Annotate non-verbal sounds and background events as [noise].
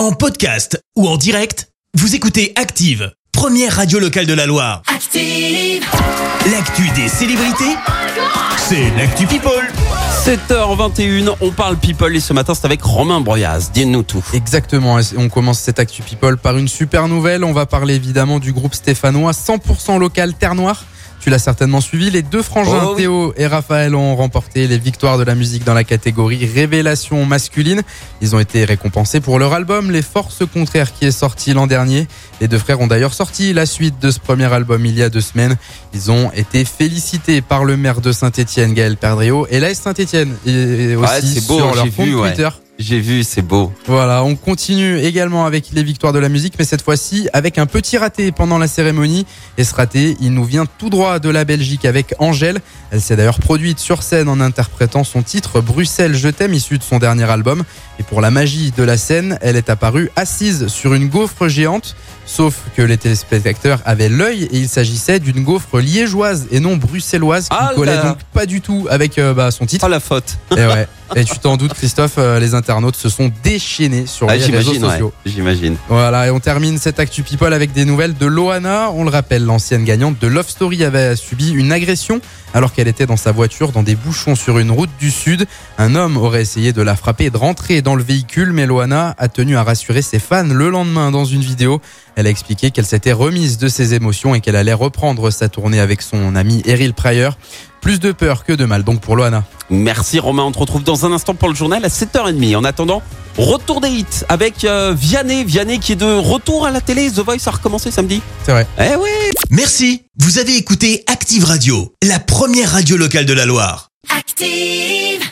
En podcast ou en direct, vous écoutez Active, première radio locale de la Loire. Active. L'actu des célébrités, c'est l'actu People. 7h21, on parle people et ce matin c'est avec Romain Broyaz. Dis-nous tout. Exactement, et on commence cette Actu People par une super nouvelle. On va parler évidemment du groupe stéphanois 100% local Terre Noire. Tu l'as certainement suivi. Les deux frangins Oh oui. Théo et Raphaël ont remporté les victoires de la musique dans la catégorie Révélation masculine. Ils ont été récompensés pour leur album Les Forces Contraires qui est sorti l'an dernier. Les deux frères ont d'ailleurs sorti la suite de ce premier album il y a deux semaines. Ils ont été félicités par le maire de Saint-Etienne, Gaël Perdriau, et l'AS Saint-Etienne et aussi Ouais, c'est beau, sur leur compte vu, ouais. J'ai vu, c'est beau. Voilà, on continue également avec les victoires de la musique, mais cette fois-ci avec un petit raté pendant la cérémonie. Et ce raté, il nous vient tout droit de la Belgique avec Angèle. Elle s'est d'ailleurs produite sur scène en interprétant son titre Bruxelles, je t'aime, issu de son dernier album. Et pour la magie de la scène, elle est apparue assise sur une gaufre géante. Sauf que les téléspectateurs avaient l'œil et il s'agissait d'une gaufre liégeoise et non bruxelloise qui Ah collait donc pas du tout avec euh, bah, son titre. Oh la faute. Et ouais. [laughs] Et tu t'en doutes, Christophe, euh, les internautes se sont déchaînés sur Ah, les réseaux ouais. sociaux. J'imagine. Voilà, et on termine cette Actu People avec des nouvelles de Loana. On le rappelle, l'ancienne gagnante de Love Story avait subi une agression alors qu'elle était dans sa voiture dans des bouchons sur une route du sud. Un homme aurait essayé de la frapper et de rentrer dans le véhicule, mais Loana a tenu à rassurer ses fans le lendemain dans une vidéo. Elle a expliqué qu'elle s'était remise de ses émotions et qu'elle allait reprendre sa tournée avec son ami Eril Pryor. Plus de peur que de mal donc pour Loana. Merci Romain, on te retrouve dans un instant pour le journal à 7h30. En attendant, retour des hits avec euh, Vianney. Vianney qui est de retour à la télé. The Voice a recommencé samedi. C'est vrai. Eh oui Merci, vous avez écouté Active Radio, la première radio locale de la Loire. Active.